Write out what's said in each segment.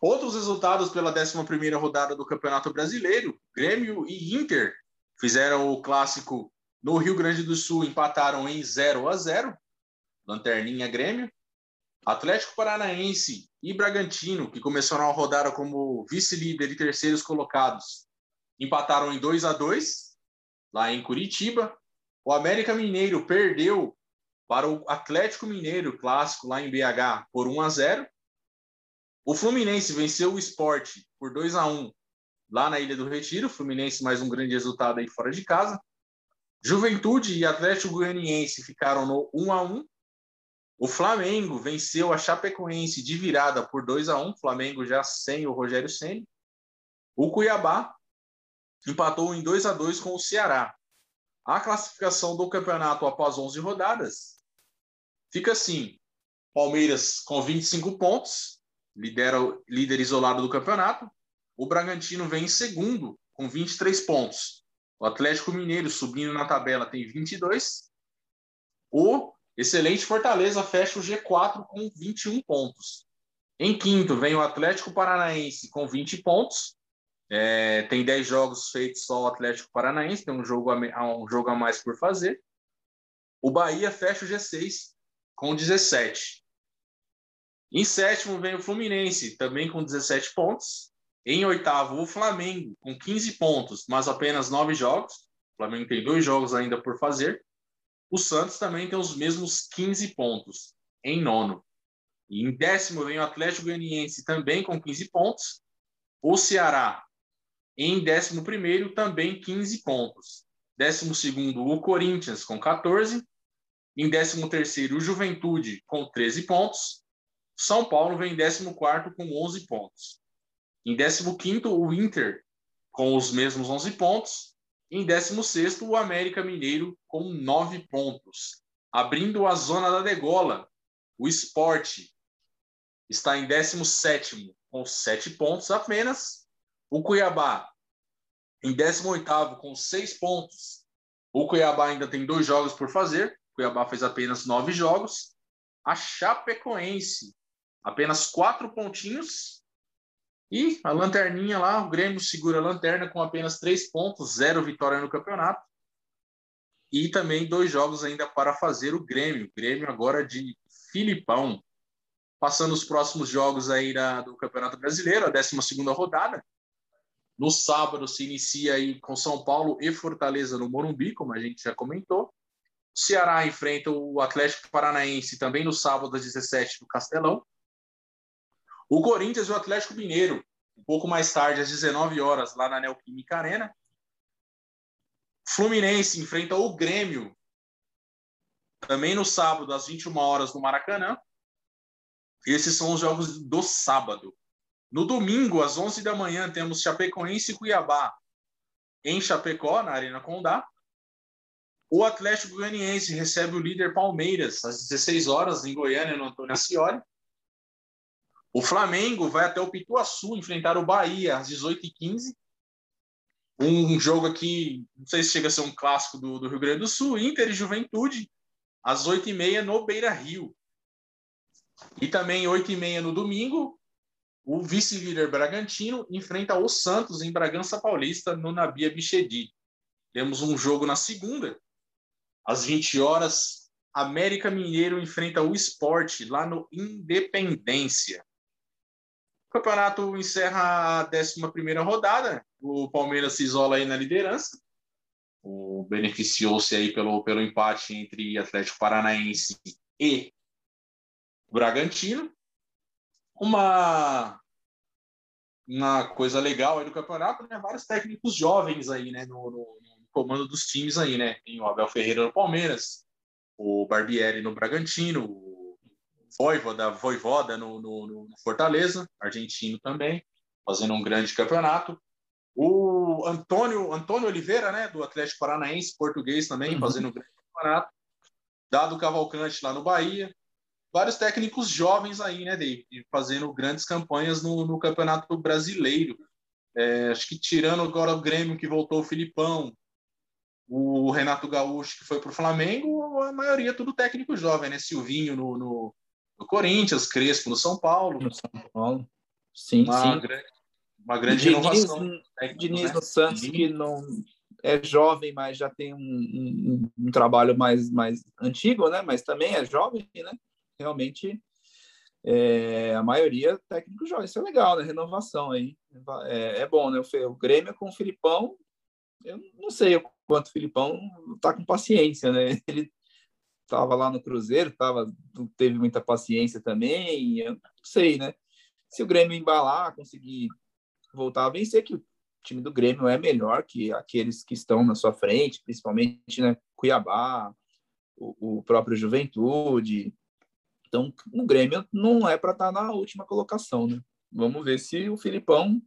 Outros resultados pela 11 rodada do Campeonato Brasileiro, Grêmio e Inter fizeram o clássico no Rio Grande do Sul, empataram em 0 a 0 Lanterninha Grêmio. Atlético Paranaense e Bragantino, que começaram a rodada como vice-líder e terceiros colocados, empataram em 2 a 2 lá em Curitiba. O América Mineiro perdeu para o Atlético Mineiro, clássico lá em BH, por 1 a 0. O Fluminense venceu o Esporte por 2 a 1 lá na Ilha do Retiro. Fluminense mais um grande resultado aí fora de casa. Juventude e Atlético Goianiense ficaram no 1 a 1. O Flamengo venceu a Chapecoense de virada por 2 a 1. Flamengo já sem o Rogério Ceni. O Cuiabá empatou em 2 a 2 com o Ceará. A classificação do campeonato após 11 rodadas fica assim: Palmeiras com 25 pontos, lidera líder isolado do campeonato. O Bragantino vem em segundo com 23 pontos. O Atlético Mineiro subindo na tabela tem 22. O excelente Fortaleza fecha o G4 com 21 pontos. Em quinto vem o Atlético Paranaense com 20 pontos. É, tem 10 jogos feitos só o Atlético Paranaense, tem um jogo, a, um jogo a mais por fazer. O Bahia fecha o G6 com 17. Em sétimo vem o Fluminense, também com 17 pontos. Em oitavo, o Flamengo, com 15 pontos, mas apenas 9 jogos. O Flamengo tem dois jogos ainda por fazer. O Santos também tem os mesmos 15 pontos, em nono. E em décimo vem o Atlético Goianiense, também com 15 pontos. O Ceará, em décimo primeiro, também 15 pontos. Décimo segundo, o Corinthians, com 14. Em décimo terceiro, o Juventude, com 13 pontos. São Paulo vem em décimo quarto, com 11 pontos. Em 15º, o Inter, com os mesmos 11 pontos. Em 16º, o América Mineiro, com 9 pontos. Abrindo a zona da degola, o Esporte está em 17º, com 7 pontos apenas. O Cuiabá, em 18º, com 6 pontos. O Cuiabá ainda tem dois jogos por fazer. O Cuiabá fez apenas 9 jogos. A Chapecoense, apenas 4 pontinhos e a lanterninha lá, o Grêmio segura a lanterna com apenas três pontos, zero vitória no campeonato. E também dois jogos ainda para fazer o Grêmio. Grêmio agora de Filipão. Passando os próximos jogos aí da, do Campeonato Brasileiro, a 12 rodada. No sábado se inicia aí com São Paulo e Fortaleza no Morumbi, como a gente já comentou. O Ceará enfrenta o Atlético Paranaense também no sábado às 17 no Castelão. O Corinthians e o Atlético Mineiro, um pouco mais tarde, às 19 horas, lá na Neoquímica Arena. Fluminense enfrenta o Grêmio, também no sábado, às 21 horas, no Maracanã. Esses são os jogos do sábado. No domingo, às 11 da manhã, temos Chapecoense e Cuiabá em Chapecó, na Arena Condá. O Atlético Goianiense recebe o líder Palmeiras às 16 horas em Goiânia, no Antônio Ascioli. O Flamengo vai até o Pituaçu enfrentar o Bahia às 18h15. Um jogo aqui, não sei se chega a ser um clássico do, do Rio Grande do Sul, Inter e Juventude, às 8h30 no Beira Rio. E também 8h30 no domingo, o vice-líder Bragantino enfrenta o Santos em Bragança Paulista, no Nabia Bichedi. Temos um jogo na segunda, às 20 horas, América Mineiro enfrenta o Esporte, lá no Independência. O campeonato encerra a 11 rodada. O Palmeiras se isola aí na liderança. O beneficiou-se aí pelo, pelo empate entre Atlético Paranaense e Bragantino. Uma, uma coisa legal aí do campeonato, né? Vários técnicos jovens aí, né? No, no, no comando dos times aí, né? Tem o Abel Ferreira no Palmeiras, o Barbieri no Bragantino, Voivoda, Voivoda no, no, no, Fortaleza, argentino também, fazendo um grande campeonato. O Antônio, Antônio Oliveira, né, do Atlético Paranaense, português também, uhum. fazendo um grande campeonato. Dado Cavalcante lá no Bahia. Vários técnicos jovens aí, né, David, fazendo grandes campanhas no, no Campeonato Brasileiro. É, acho que tirando agora o Grêmio, que voltou o Filipão, o Renato Gaúcho, que foi para o Flamengo, a maioria tudo técnico jovem, né? Silvinho no, no, no Corinthians, Crespo no São Paulo. No São Paulo. Sim, uma sim. Grande, uma grande Diniz, inovação. Diniz né? no Santos, que não é jovem, mas já tem um, um, um, trabalho mais, mais antigo, né? Mas também é jovem, né? Realmente, é, a maioria técnico jovem. Isso é legal, né? Renovação aí. É, é bom, né? O, o Grêmio com o Filipão, eu não sei o quanto o Filipão tá com paciência, né? Ele estava lá no Cruzeiro, tava, teve muita paciência também, eu não sei, né? Se o Grêmio embalar, conseguir voltar a vencer, que o time do Grêmio é melhor que aqueles que estão na sua frente, principalmente né, Cuiabá, o, o próprio Juventude. Então, o Grêmio não é para estar tá na última colocação, né? Vamos ver se o Filipão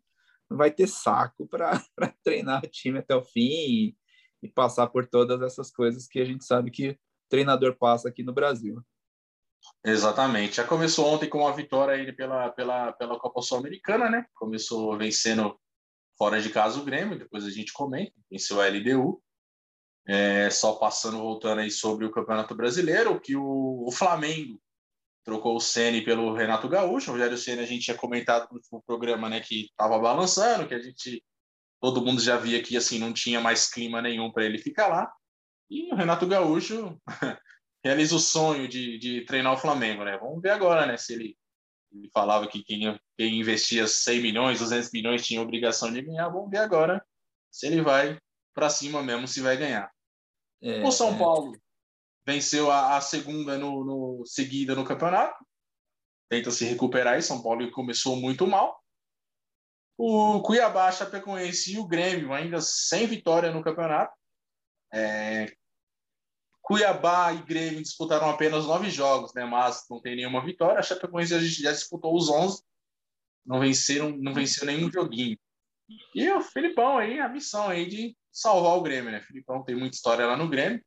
vai ter saco para treinar o time até o fim e, e passar por todas essas coisas que a gente sabe que treinador passa aqui no Brasil. Exatamente. Já começou ontem com uma vitória aí pela, pela, pela Copa Sul-Americana, né? Começou vencendo fora de casa o Grêmio, depois a gente comenta, venceu a LDU. É, só passando, voltando aí sobre o Campeonato Brasileiro, que o, o Flamengo trocou o Ceni pelo Renato Gaúcho. O Rogério Ceni a gente tinha comentado no último programa, né, que estava balançando, que a gente todo mundo já via que assim não tinha mais clima nenhum para ele ficar lá. E o Renato Gaúcho realiza o sonho de, de treinar o Flamengo, né? Vamos ver agora, né? Se ele, ele falava que quem, quem investia 100 milhões, 200 milhões tinha obrigação de ganhar. Vamos ver agora se ele vai para cima mesmo, se vai ganhar. É, o São é. Paulo venceu a, a segunda no, no, seguida no campeonato, tenta se recuperar aí. São Paulo começou muito mal. O Cuiabá, Chapecoense e o Grêmio ainda sem vitória no campeonato. É, Cuiabá e Grêmio disputaram apenas nove jogos, né? Mas não tem nenhuma vitória. A Chapecoense já disputou os onze, não venceram, não venceu nenhum joguinho. E o Filipão aí, a missão aí de salvar o Grêmio, né? O Filipão tem muita história lá no Grêmio.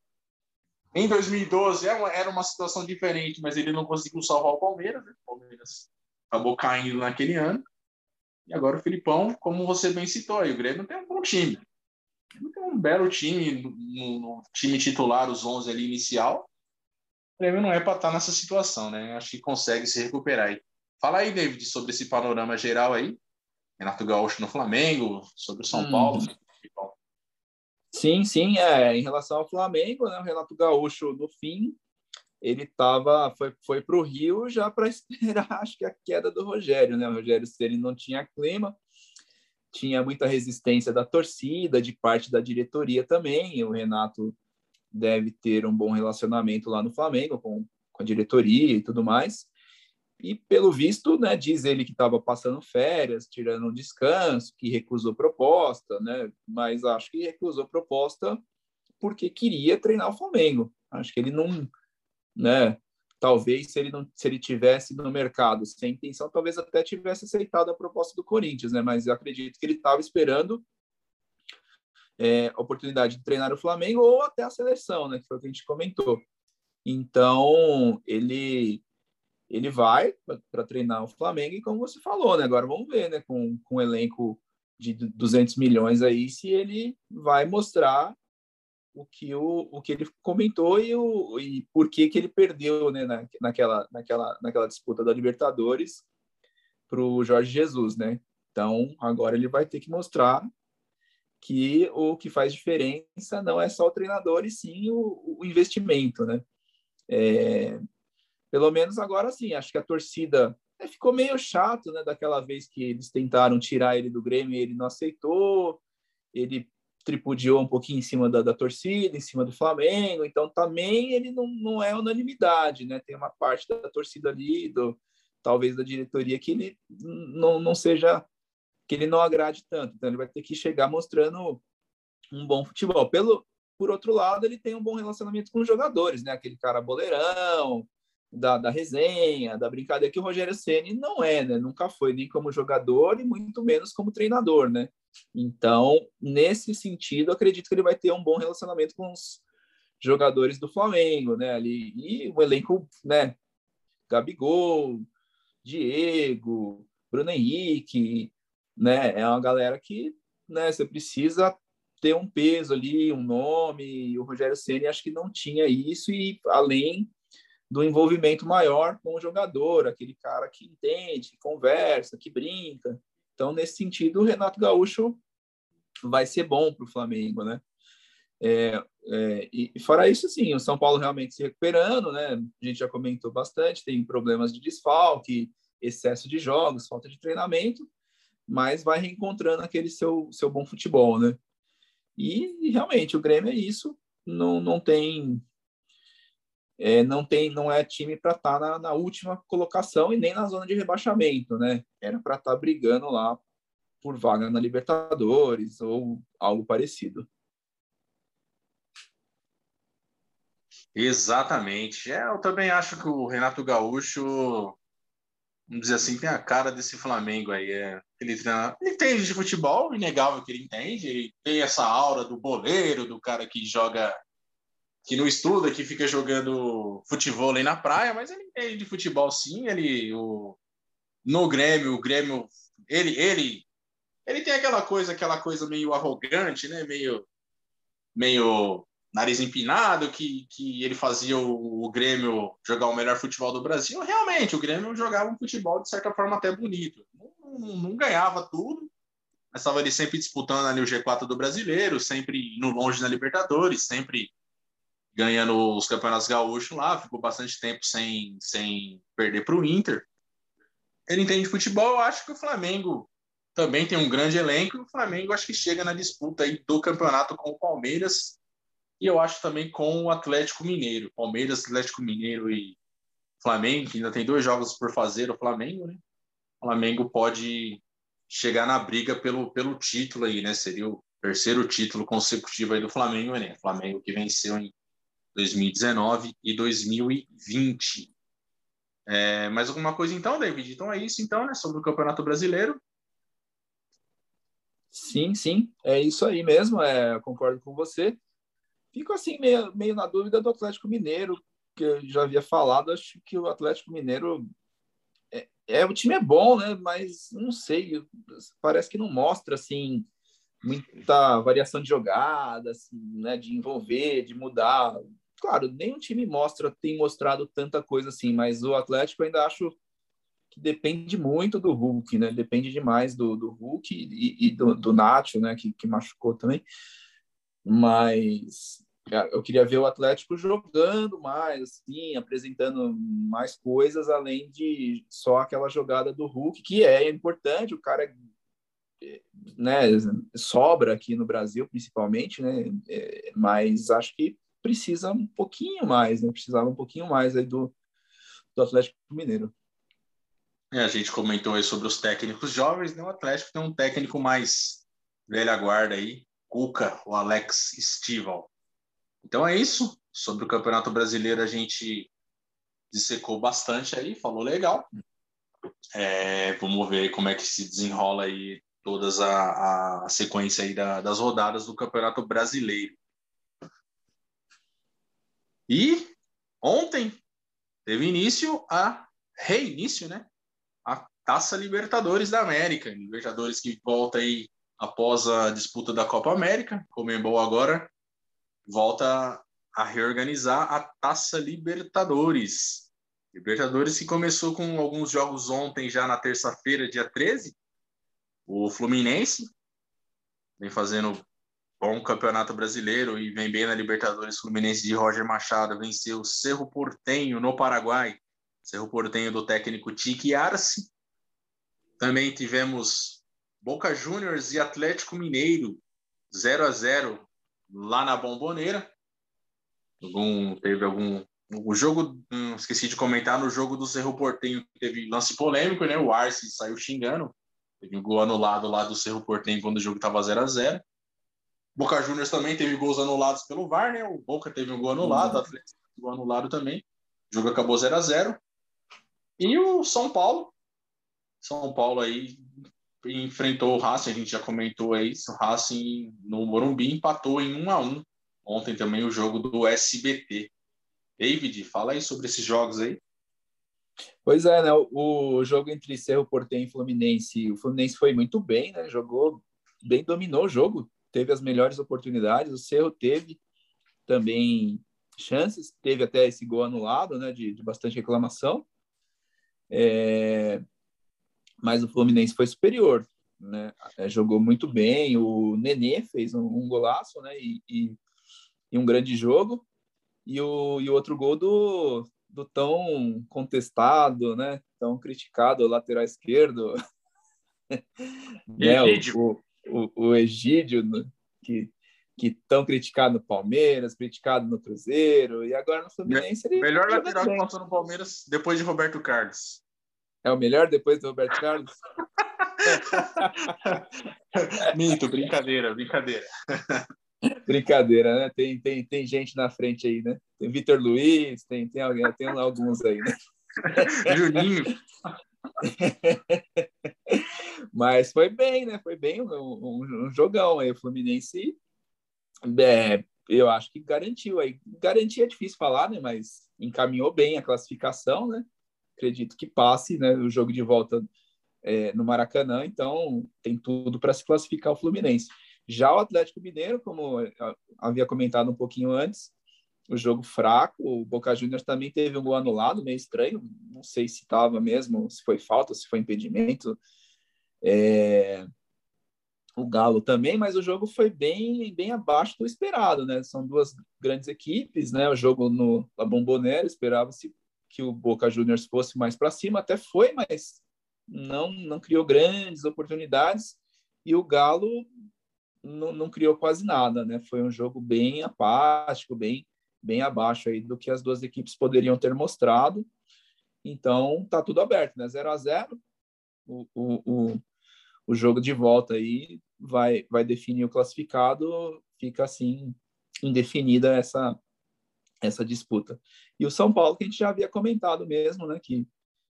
Em 2012 é era uma situação diferente, mas ele não conseguiu salvar o Palmeiras, né? O Palmeiras acabou caindo naquele ano. E agora o Filipão, como você bem citou, aí, o Grêmio tem um bom time um belo time no, no, time titular, os 11 ali inicial. O Grêmio não é para estar tá nessa situação, né? Acho que consegue se recuperar aí. Fala aí, David, sobre esse panorama geral aí. Renato Gaúcho no Flamengo, sobre o São hum. Paulo. Sim, sim, é. Em relação ao Flamengo, né, o Renato Gaúcho, no fim, ele tava, foi, foi para o Rio já para esperar, acho que a queda do Rogério, né? O Rogério Ceni não tinha clima, tinha muita resistência da torcida, de parte da diretoria também. O Renato deve ter um bom relacionamento lá no Flamengo com, com a diretoria e tudo mais. E pelo visto, né, diz ele que estava passando férias, tirando um descanso, que recusou proposta, né? Mas acho que recusou proposta porque queria treinar o Flamengo. Acho que ele não, né, talvez se ele não se ele tivesse no mercado sem intenção, talvez até tivesse aceitado a proposta do Corinthians, né? Mas acredito que ele estava esperando é, a oportunidade de treinar o Flamengo ou até a seleção, né? Que foi o que a gente comentou. Então ele ele vai para treinar o Flamengo e como você falou, né? Agora vamos ver, né? Com com um elenco de 200 milhões aí, se ele vai mostrar o que, o, o que ele comentou e, o, e por que, que ele perdeu né, na, naquela, naquela, naquela disputa da Libertadores para o Jorge Jesus, né? Então, agora ele vai ter que mostrar que o que faz diferença não é só o treinador, e sim o, o investimento, né? É, pelo menos agora sim, acho que a torcida é, ficou meio chato, né? Daquela vez que eles tentaram tirar ele do Grêmio ele não aceitou, ele tripudiou um pouquinho em cima da, da, torcida, em cima do Flamengo, então também ele não, não é unanimidade, né? Tem uma parte da torcida ali, do, talvez da diretoria, que ele não, não seja, que ele não agrade tanto, então ele vai ter que chegar mostrando um bom futebol. Pelo, por outro lado, ele tem um bom relacionamento com os jogadores, né? Aquele cara boleirão, da, da resenha, da brincadeira, que o Rogério Ceni não é, né? Nunca foi nem como jogador e muito menos como treinador, né? Então, nesse sentido, acredito que ele vai ter um bom relacionamento com os jogadores do Flamengo, né? Ali e o elenco, né? Gabigol, Diego, Bruno Henrique, né? É uma galera que, né? Você precisa ter um peso ali, um nome. O Rogério Ceni acho que não tinha isso e além do envolvimento maior com o jogador, aquele cara que entende, que conversa, que brinca. Então, nesse sentido, o Renato Gaúcho vai ser bom para o Flamengo, né? É, é, e fora isso, sim, o São Paulo realmente se recuperando, né? A gente já comentou bastante, tem problemas de desfalque, excesso de jogos, falta de treinamento, mas vai reencontrando aquele seu, seu bom futebol, né? E, e realmente o Grêmio é isso, não, não tem é, não tem não é time para estar tá na, na, última colocação e nem na zona de rebaixamento, né? Era para estar tá brigando lá por vaga na Libertadores ou algo parecido. Exatamente. É, eu também acho que o Renato Gaúcho, vamos dizer assim, tem a cara desse Flamengo aí. É, ele, treina, ele entende de futebol, inegável que ele entende. Ele tem essa aura do boleiro, do cara que joga, que não estuda, que fica jogando futebol aí na praia, mas ele entende de futebol sim. Ele, o, no Grêmio, o Grêmio, ele, ele, ele tem aquela coisa, aquela coisa meio arrogante, né? Meio, meio nariz empinado, que, que ele fazia o, o, Grêmio jogar o melhor futebol do Brasil. Realmente, o Grêmio jogava um futebol de certa forma até bonito. Não, não, não ganhava tudo, mas estava ali sempre disputando ali o G4 do brasileiro, sempre indo longe na Libertadores, sempre ganhando os campeonatos gaúchos lá, ficou bastante tempo sem, sem perder para o Inter. Ele entende futebol, eu acho que o Flamengo também tem um grande elenco, o Flamengo acho que chega na disputa aí do campeonato com o Palmeiras, e eu acho também com o Atlético Mineiro. Palmeiras, Atlético Mineiro e Flamengo, que ainda tem dois jogos por fazer o Flamengo, né? O Flamengo pode chegar na briga pelo, pelo título aí, né? Seria o terceiro título consecutivo aí do Flamengo, né? Flamengo que venceu em 2019 e 2020. É, mais alguma coisa então, David? Então é isso então, né? Sobre o Campeonato Brasileiro. Sim, sim, é isso aí mesmo. É, concordo com você. Fico assim meio, meio na dúvida do Atlético Mineiro, que eu já havia falado, acho que o Atlético Mineiro é, é o time é bom, né? Mas não sei, parece que não mostra assim muita variação de jogada, assim, né? De envolver, de mudar. Claro, nenhum time mostra, tem mostrado tanta coisa assim, mas o Atlético ainda acho que depende muito do Hulk, né? Depende demais do, do Hulk e, e do, do Nacho, né? Que, que machucou também. Mas eu queria ver o Atlético jogando mais, assim, apresentando mais coisas além de só aquela jogada do Hulk, que é importante, o cara né, sobra aqui no Brasil, principalmente, né, é, mas acho que precisa um pouquinho mais, né, precisava um pouquinho mais aí do, do Atlético Mineiro. É, a gente comentou aí sobre os técnicos jovens, né, o Atlético tem um técnico mais velha guarda aí, Cuca, o Alex Stival. Então é isso. Sobre o Campeonato Brasileiro a gente dissecou bastante aí, falou legal. É, vamos ver como é que se desenrola aí todas a, a sequência aí da, das rodadas do Campeonato Brasileiro. E ontem teve início a reinício, né? A Taça Libertadores da América, Libertadores que volta aí após a disputa da Copa América, Comembol agora volta a reorganizar a Taça Libertadores. Libertadores que começou com alguns jogos ontem, já na terça-feira, dia 13. O Fluminense vem fazendo bom campeonato brasileiro e vem bem na Libertadores. Fluminense de Roger Machado venceu o Cerro Portenho no Paraguai. Cerro Portenho do técnico Tique Arce. Também tivemos Boca Juniors e Atlético Mineiro 0 a 0 lá na Bomboneira. Algum, teve algum. O jogo, hum, esqueci de comentar, no jogo do Cerro Portenho teve lance polêmico, né? O Arce saiu xingando. Teve um gol anulado lá do Cerro Portenho quando o jogo estava 0 a 0 Boca Juniors também teve gols anulados pelo VAR, né? O Boca teve um gol anulado, o Atlético teve um gol anulado também. O jogo acabou 0 a 0 E o São Paulo. São Paulo aí enfrentou o Racing, a gente já comentou aí, o Racing no Morumbi empatou em 1 a 1 Ontem também o jogo do SBT. David, fala aí sobre esses jogos aí. Pois é, né? O jogo entre Cerro Porteño e Fluminense, o Fluminense foi muito bem, né? Jogou bem, dominou o jogo, teve as melhores oportunidades. O Cerro teve também chances, teve até esse gol anulado, né, de, de bastante reclamação, é, mas o Fluminense foi superior, né, é, jogou muito bem, o Nenê fez um, um golaço, né, e, e, e, um grande jogo, e o, e o outro gol do, do tão contestado, né, tão criticado lateral esquerdo, né, o, o, o Egídio, né, que que tão criticado no Palmeiras, criticado no Cruzeiro, e agora no Fluminense ele. Melhor lateral que passou no Palmeiras depois de Roberto Carlos. É o melhor depois do Roberto Carlos? Minto, brincadeira, brincadeira. Brincadeira, né? Tem, tem, tem gente na frente aí, né? Tem Vitor Luiz, tem, tem, alguém, tem alguns aí, né? Juninho. Mas foi bem, né? Foi bem um, um, jogão aí. O Fluminense é, eu acho que garantiu aí. Garantia é difícil falar, né? Mas encaminhou bem a classificação, né? Acredito que passe, né? O jogo de volta é, no Maracanã, então tem tudo para se classificar o Fluminense. Já o Atlético Mineiro, como havia comentado um pouquinho antes, o jogo fraco, o Boca Juniors também teve um gol anulado, meio estranho, não sei se estava mesmo, se foi falta, se foi impedimento. É, o Galo também, mas o jogo foi bem bem abaixo do esperado, né? São duas grandes equipes, né? O jogo no La Bombonera esperava-se que o Boca Juniors fosse mais para cima, até foi, mas não não criou grandes oportunidades e o Galo não, não criou quase nada, né? Foi um jogo bem apático, bem bem abaixo aí do que as duas equipes poderiam ter mostrado. Então tá tudo aberto, né? 0 a 0 o, o, o o jogo de volta aí vai, vai definir o classificado, fica assim indefinida essa, essa disputa. E o São Paulo, que a gente já havia comentado mesmo, né, que,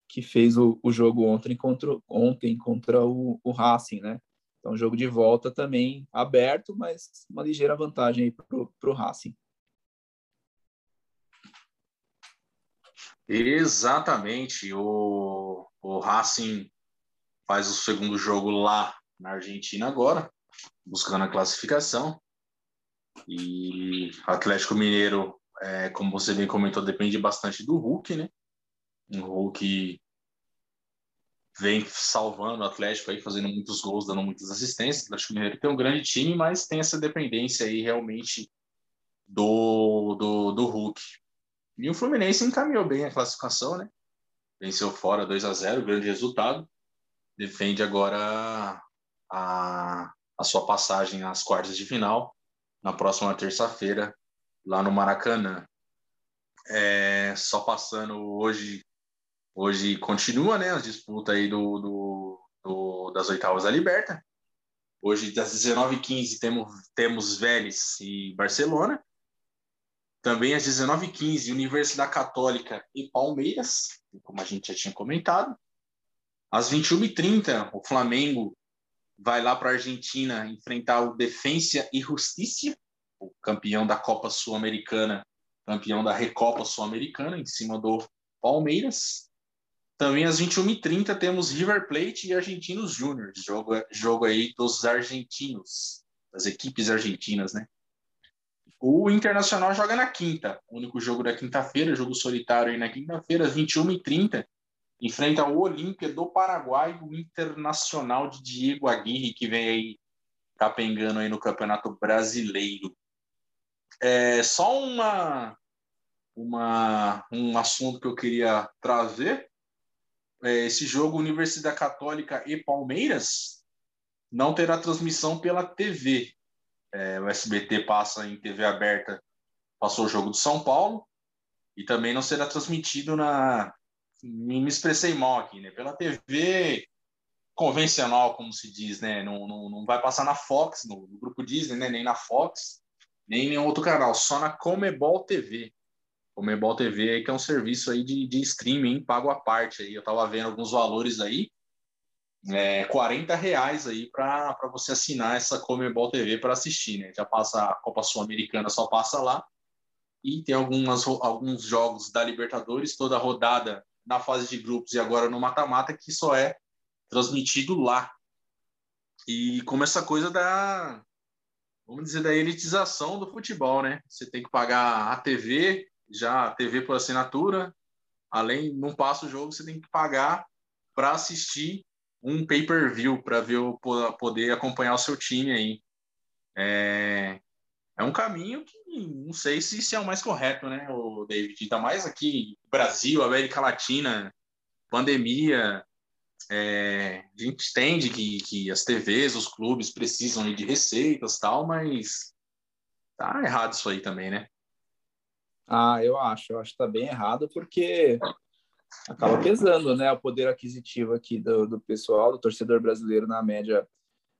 que fez o, o jogo ontem contra, ontem contra o, o Racing, né? Então, jogo de volta também aberto, mas uma ligeira vantagem aí para o Racing. Exatamente. O, o Racing faz o segundo jogo lá na Argentina agora, buscando a classificação. E Atlético Mineiro, é, como você bem comentou, depende bastante do Hulk, né? Um Hulk vem salvando o Atlético aí, fazendo muitos gols, dando muitas assistências. O Atlético Mineiro tem um grande time, mas tem essa dependência aí realmente do, do, do Hulk. E o Fluminense encaminhou bem a classificação, né? Venceu fora 2 a 0 grande resultado defende agora a, a sua passagem às quartas de final na próxima terça-feira lá no Maracanã. É, só passando hoje, hoje continua, né, a disputa aí do, do, do das oitavas da Liberta. Hoje, das 19h15, temos, temos Vélez e Barcelona. Também às 19h15, Universidade Católica e Palmeiras, como a gente já tinha comentado. Às 21h30, o Flamengo vai lá para a Argentina enfrentar o Defensa e Justiça, o campeão da Copa Sul-Americana, campeão da Recopa Sul-Americana, em cima do Palmeiras. Também às 21h30 temos River Plate e Argentinos Júnior, jogo, jogo aí dos argentinos, das equipes argentinas, né? O Internacional joga na quinta, único jogo da quinta-feira, jogo solitário aí na quinta-feira, às 21h30 enfrenta o Olímpia do Paraguai, o Internacional de Diego Aguirre, que vem aí capengando aí no Campeonato Brasileiro. É, só uma, uma, um assunto que eu queria trazer. É, esse jogo Universidade Católica e Palmeiras não terá transmissão pela TV. É, o SBT passa em TV aberta, passou o jogo de São Paulo, e também não será transmitido na, me expressei mal aqui, né? Pela TV convencional, como se diz, né? Não, não, não vai passar na Fox, no, no, grupo Disney, né? Nem na Fox, nem em nenhum outro canal, só na Comebol TV. Comebol TV aí, que é um serviço aí de, de streaming, pago à parte aí. Eu tava vendo alguns valores aí, é, 40 reais aí para você assinar essa Comebol TV para assistir, né? Já passa a Copa Sul-Americana, só passa lá. E tem algumas, alguns jogos da Libertadores, toda rodada na fase de grupos e agora no mata-mata, que só é transmitido lá. E como essa coisa da, vamos dizer, da elitização do futebol, né? Você tem que pagar a TV, já a TV por assinatura, além, não passa o jogo, você tem que pagar para assistir um pay-per-view, para ver poder acompanhar o seu time aí. É, é um caminho que não sei se, se é o mais correto, né, o David? Ainda mais aqui, Brasil, América Latina, pandemia, é, a gente entende que, que as TVs, os clubes precisam de receitas tal, mas tá errado isso aí também, né? Ah, eu acho, eu acho que tá bem errado porque acaba pesando, né? O poder aquisitivo aqui do, do pessoal, do torcedor brasileiro, na média,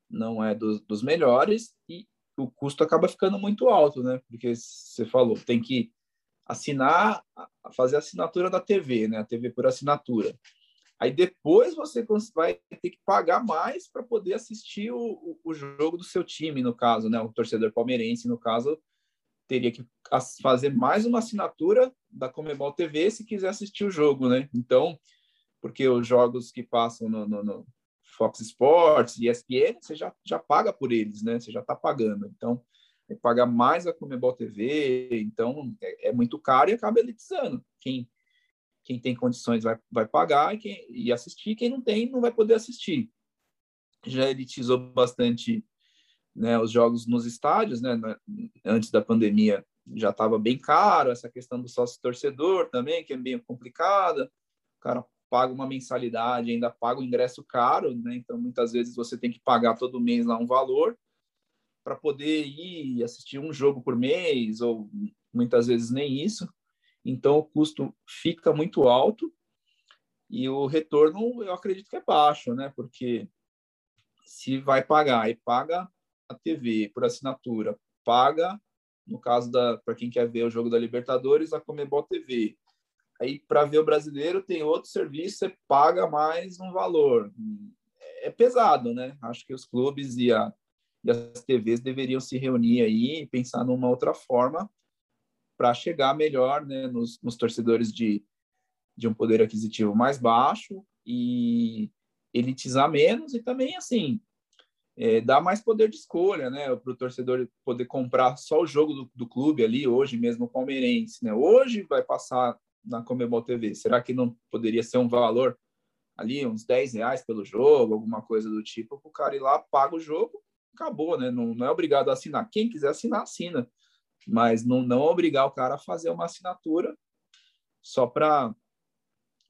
não é do, dos melhores e o custo acaba ficando muito alto, né? Porque você falou, tem que assinar, fazer a assinatura da TV, né? A TV por assinatura. Aí depois você vai ter que pagar mais para poder assistir o, o, jogo do seu time, no caso, né? O torcedor palmeirense, no caso, teria que fazer mais uma assinatura da Comebol TV se quiser assistir o jogo, né? Então, porque os jogos que passam no, no, no Fox Sports, ESPN, você já, já paga por eles, né? Você já está pagando. Então, paga mais a Comebol TV, então é, é muito caro e acaba elitizando. Quem quem tem condições vai, vai pagar e, quem, e assistir, quem não tem não vai poder assistir. Já elitizou bastante né, os jogos nos estádios, né, antes da pandemia já estava bem caro, essa questão do sócio torcedor também, que é bem complicada, o cara paga uma mensalidade, ainda paga o ingresso caro, né, então muitas vezes você tem que pagar todo mês lá um valor para poder ir assistir um jogo por mês, ou muitas vezes nem isso, então, o custo fica muito alto e o retorno, eu acredito que é baixo, né? Porque se vai pagar e paga a TV por assinatura, paga, no caso da para quem quer ver o jogo da Libertadores, a Comebol TV. Aí para ver o brasileiro tem outro serviço, você paga mais um valor. É pesado, né? Acho que os clubes e, a, e as TVs deveriam se reunir aí e pensar numa outra forma para chegar melhor né, nos, nos, torcedores de, de um poder aquisitivo mais baixo e elitizar menos e também assim é, dar mais poder de escolha, né, para o torcedor poder comprar só o jogo do, do, clube ali hoje mesmo palmeirense, né? Hoje vai passar na Comebol TV. Será que não poderia ser um valor ali uns 10 reais pelo jogo, alguma coisa do tipo, para o cara ir lá, paga o jogo, acabou, né? Não, não é obrigado a assinar. Quem quiser assinar, assina mas não, não obrigar o cara a fazer uma assinatura só para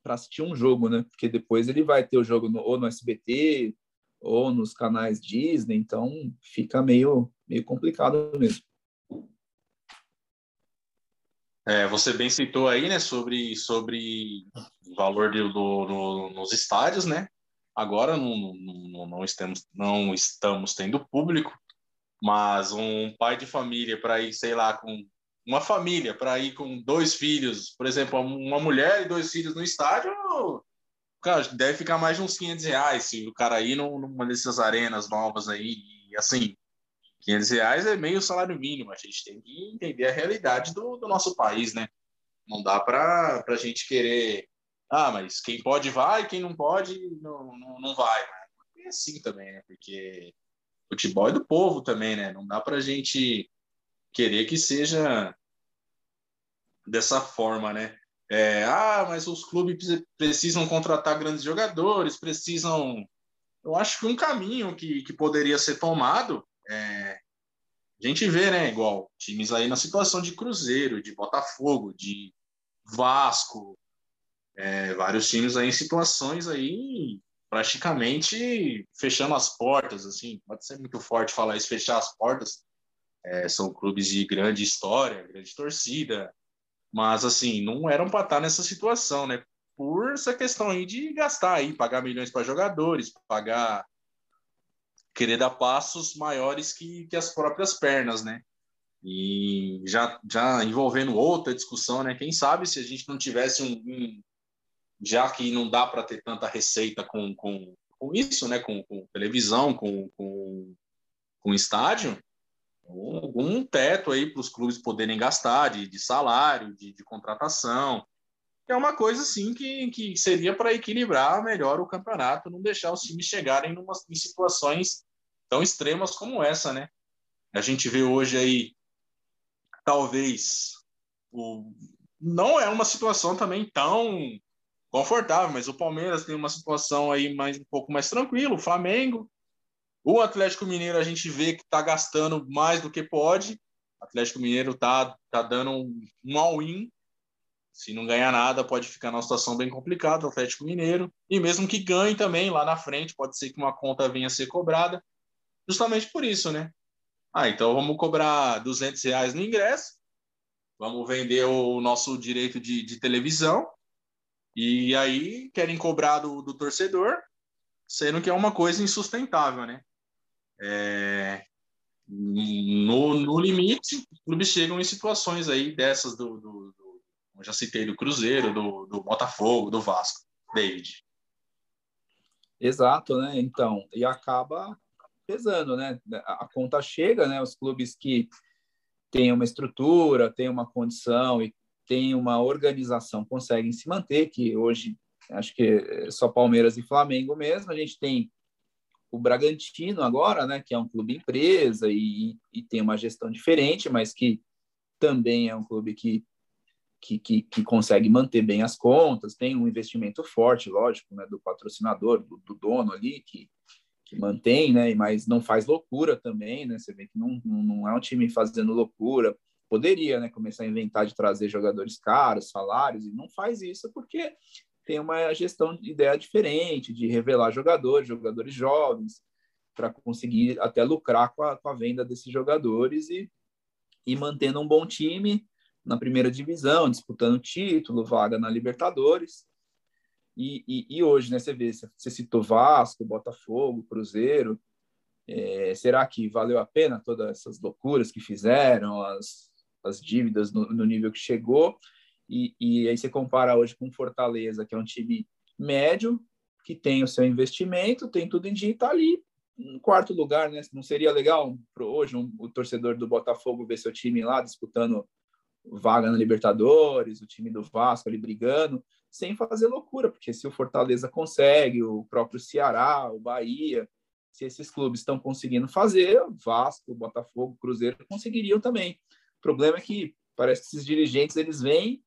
assistir um jogo, né? Porque depois ele vai ter o jogo no, ou no SBT ou nos canais Disney, então fica meio, meio complicado mesmo. É, você bem citou aí, né, sobre, sobre o valor do, do, do, nos estádios, né? Agora não, não, não, estamos, não estamos tendo público, mas um pai de família para ir, sei lá, com uma família para ir com dois filhos, por exemplo, uma mulher e dois filhos no estádio, cara, deve ficar mais de uns 500 reais se o cara ir numa dessas arenas novas aí, assim, 500 reais é meio salário mínimo, a gente tem que entender a realidade do, do nosso país, né? Não dá para a gente querer, ah, mas quem pode vai, quem não pode não, não, não vai. É assim também, né? Porque futebol é do povo também, né? Não dá para a gente querer que seja dessa forma, né? É, ah, mas os clubes precisam contratar grandes jogadores, precisam. Eu acho que um caminho que, que poderia ser tomado é. A gente vê, né? Igual times aí na situação de Cruzeiro, de Botafogo, de Vasco, é, vários times aí em situações aí praticamente fechando as portas, assim, pode ser muito forte falar isso, fechar as portas. É, são clubes de grande história, grande torcida, mas assim, não eram para estar nessa situação, né? Por essa questão aí de gastar aí, pagar milhões para jogadores, pagar querer dar passos maiores que, que as próprias pernas, né? E já, já envolvendo outra discussão, né? Quem sabe se a gente não tivesse um, um já que não dá para ter tanta receita com, com, com isso, né? com, com televisão, com, com, com estádio, algum teto aí para os clubes poderem gastar de, de salário, de, de contratação. É uma coisa assim que, que seria para equilibrar melhor o campeonato, não deixar os times chegarem em situações tão extremas como essa, né? A gente vê hoje aí, talvez, o... não é uma situação também tão confortável, mas o Palmeiras tem uma situação aí mais um pouco mais tranquila, o Flamengo, o Atlético Mineiro a gente vê que está gastando mais do que pode. O Atlético Mineiro está tá dando um, all-in. Se não ganhar nada, pode ficar numa situação bem complicada, o Atlético Mineiro. E mesmo que ganhe também, lá na frente, pode ser que uma conta venha a ser cobrada. Justamente por isso, né? Ah, então vamos cobrar 200 reais no ingresso, vamos vender o nosso direito de, de televisão, e aí querem cobrar do, do torcedor, sendo que é uma coisa insustentável, né? É, no, no limite, clubes chegam em situações aí dessas do, do, do já citei do Cruzeiro, do, do Botafogo, do Vasco, David. Exato, né? Então, e acaba pesando, né? A conta chega, né? Os clubes que têm uma estrutura, têm uma condição e têm uma organização conseguem se manter, que hoje acho que é só Palmeiras e Flamengo mesmo. A gente tem o Bragantino agora, né, que é um clube empresa e, e tem uma gestão diferente, mas que também é um clube que, que, que, que, consegue manter bem as contas, tem um investimento forte, lógico, né, do patrocinador, do, do dono ali, que, que mantém, né, mas não faz loucura também, né, você vê que não, não é um time fazendo loucura, poderia, né, começar a inventar de trazer jogadores caros, salários, e não faz isso porque tem uma gestão de ideia diferente, de revelar jogadores, jogadores jovens, para conseguir até lucrar com a, com a, venda desses jogadores e, e mantendo um bom time na primeira divisão, disputando título, vaga na Libertadores. E, e, e hoje, né, você vê, você citou Vasco, Botafogo, Cruzeiro. É, será que valeu a pena todas essas loucuras que fizeram, as, as dívidas no, no nível que chegou? E, e aí você compara hoje com Fortaleza, que é um time médio, que tem o seu investimento, tem tudo em dia e está ali no quarto lugar, né? Não seria legal hoje um, o torcedor do Botafogo ver seu time lá disputando vaga na Libertadores, o time do Vasco ali brigando, sem fazer loucura, porque se o Fortaleza consegue, o próprio Ceará, o Bahia, se esses clubes estão conseguindo fazer, Vasco, Botafogo, Cruzeiro conseguiriam também. O problema é que parece que esses dirigentes eles vêm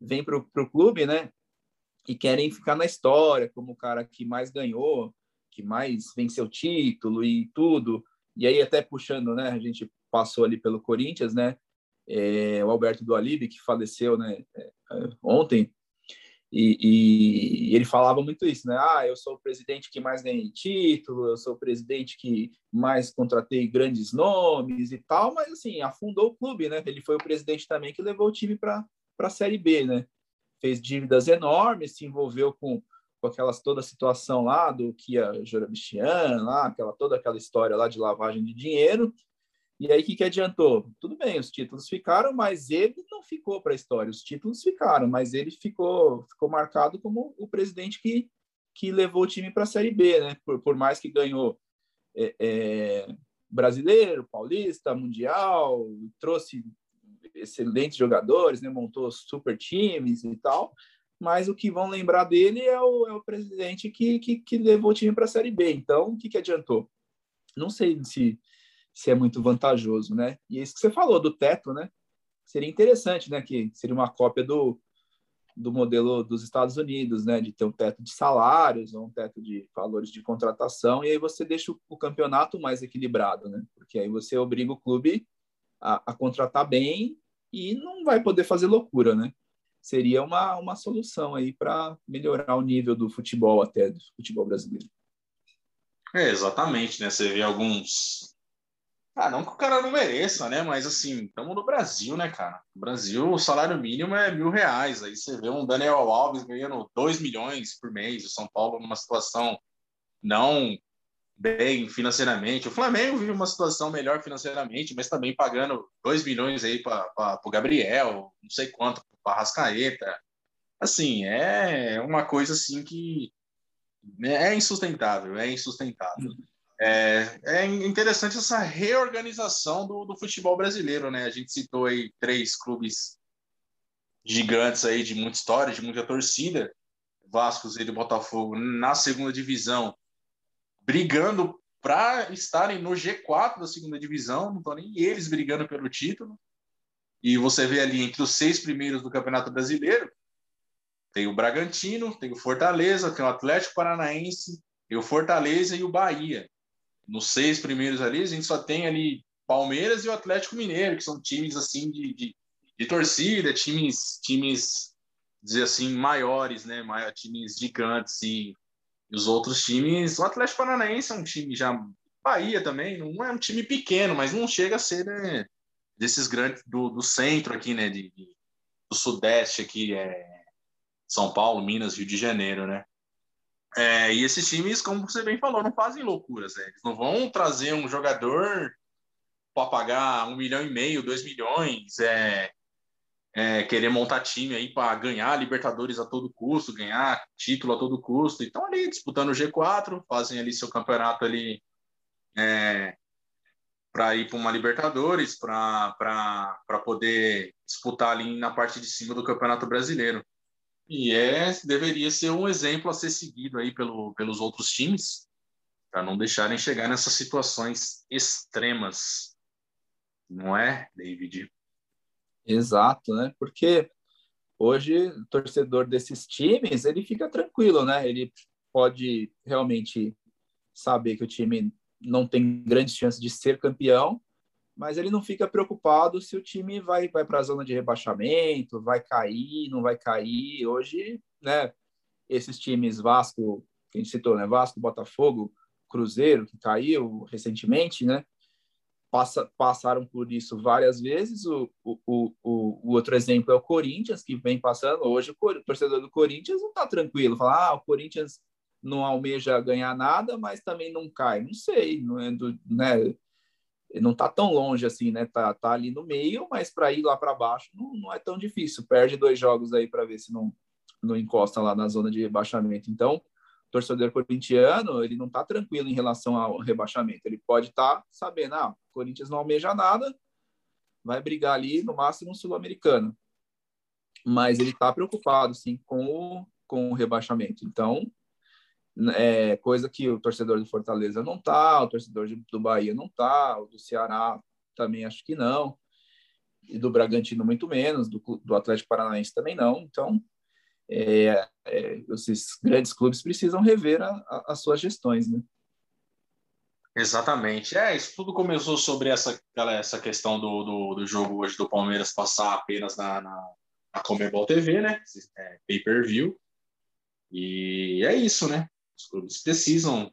vem para o clube, né? E querem ficar na história como o cara que mais ganhou, que mais venceu título e tudo. E aí até puxando, né? A gente passou ali pelo Corinthians, né? É, o Alberto do Alibe, que faleceu, né? É, ontem. E, e, ele falava muito isso, né? Ah, eu sou o presidente que mais ganhei título, eu sou o presidente que mais contratei grandes nomes e tal, mas assim, afundou o clube, né? Ele foi o presidente também que levou o time para para a Série B, né? Fez dívidas enormes, se envolveu com, com aquelas toda a situação lá do Kia Jorabichian, lá, aquela, toda aquela história lá de lavagem de dinheiro. E aí, o que, que adiantou? Tudo bem, os títulos ficaram, mas ele não ficou para a história. Os títulos ficaram, mas ele ficou, ficou marcado como o presidente que, que levou o time para a Série B, né? Por, por mais que ganhou é, é, brasileiro, paulista, mundial, trouxe excelentes jogadores, né? montou super times e tal, mas o que vão lembrar dele é o, é o presidente que, que, que, levou o time para a Série B. Então, o que, que adiantou? Não sei se, se é muito vantajoso, né? E é isso que você falou do teto, né? Seria interessante, né? Que seria uma cópia do, do modelo dos Estados Unidos, né? De ter um teto de salários, ou um teto de valores de contratação, e aí você deixa o, campeonato mais equilibrado, né? Porque aí você obriga o clube a, a contratar bem e não vai poder fazer loucura, né? Seria uma, uma solução aí para melhorar o nível do futebol até do futebol brasileiro. É, exatamente, né? Você vê alguns. Ah, não que o cara não mereça, né? Mas assim, estamos no Brasil, né, cara? No Brasil, o salário mínimo é mil reais. Aí você vê um Daniel Alves ganhando dois milhões por mês, o São Paulo numa situação não bem financeiramente. O Flamengo vive uma situação melhor financeiramente, mas também pagando 2 milhões aí para o Gabriel, não sei quanto para Rascaeta. Assim, é uma coisa assim que é insustentável, é insustentável. É, é interessante essa reorganização do, do futebol brasileiro, né? A gente citou aí três clubes gigantes aí de muita história, de muita torcida, Vasco, e Botafogo na segunda divisão brigando para estarem no G4 da segunda divisão, não estão nem eles brigando pelo título. E você vê ali entre os seis primeiros do Campeonato Brasileiro, tem o Bragantino, tem o Fortaleza, tem o Atlético Paranaense, tem o Fortaleza e o Bahia. Nos seis primeiros ali, a gente só tem ali Palmeiras e o Atlético Mineiro, que são times assim de, de, de torcida, times, times, dizer assim, maiores, né? Maior, times gigantes e, e os outros times. O Atlético Paranaense é um time já. Bahia também, não é um time pequeno, mas não chega a ser né, desses grandes do, do centro aqui, né? De, de, do sudeste aqui, é São Paulo, Minas, Rio de Janeiro, né? É, e esses times, como você bem falou, não fazem loucuras, né? Eles não vão trazer um jogador para pagar um milhão e meio, dois milhões, é, é querer montar time aí para ganhar Libertadores a todo custo, ganhar título a todo custo. Então ali disputando o G4, fazem ali seu campeonato ali é, para ir para uma Libertadores, para poder disputar ali na parte de cima do Campeonato Brasileiro. E é deveria ser um exemplo a ser seguido aí pelo, pelos outros times, para não deixarem chegar nessas situações extremas. Não é, David? Exato, né? Porque hoje o torcedor desses times, ele fica tranquilo, né? Ele pode realmente saber que o time não tem grandes chances de ser campeão, mas ele não fica preocupado se o time vai, vai para a zona de rebaixamento, vai cair, não vai cair. Hoje, né, esses times Vasco, que a gente citou, né, Vasco, Botafogo, Cruzeiro, que caiu recentemente, né, passa, passaram por isso várias vezes. O, o, o, o, outro exemplo é o Corinthians, que vem passando. Hoje o, torcedor do Corinthians não está tranquilo, fala, ah, o Corinthians não almeja ganhar nada, mas também não cai. Não sei, não é do, né? Não está tão longe assim, né? Tá, tá ali no meio, mas para ir lá para baixo não, não é tão difícil. Perde dois jogos aí para ver se não, não encosta lá na zona de rebaixamento. Então, o torcedor corintiano, ele não está tranquilo em relação ao rebaixamento. Ele pode estar tá sabendo, ah, o Corinthians não almeja nada, vai brigar ali no máximo sul-americano. Mas ele está preocupado, sim, com o, com o rebaixamento. Então, é, coisa que o torcedor do Fortaleza não tá, o torcedor do Bahia não tá, o do Ceará também acho que não, e do Bragantino muito menos, do, do Atlético Paranaense também não. Então, é, é, esses grandes clubes precisam rever a, a, as suas gestões, né? Exatamente. É, isso tudo começou sobre essa, essa questão do, do, do jogo hoje do Palmeiras passar apenas na, na, na Comebol TV, né? É, Pay-per-view. E é isso, né? Os clubes precisam.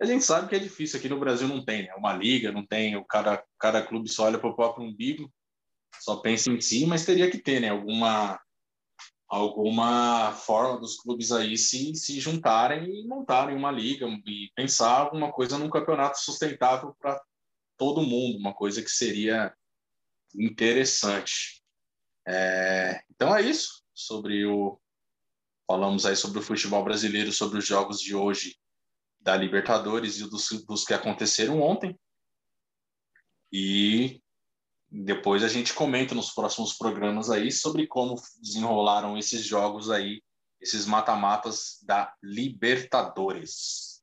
A gente sabe que é difícil, aqui no Brasil não tem, né? Uma liga, não tem, o cada, cada clube só olha para o próprio umbigo, só pensa em si, mas teria que ter, né? Alguma, alguma forma dos clubes aí se, se juntarem e montarem uma liga e pensar alguma coisa num campeonato sustentável para todo mundo, uma coisa que seria interessante. É, então é isso sobre o, Falamos aí sobre o futebol brasileiro, sobre os jogos de hoje da Libertadores e dos, dos que aconteceram ontem. E depois a gente comenta nos próximos programas aí sobre como desenrolaram esses jogos aí, esses mata-matas da Libertadores.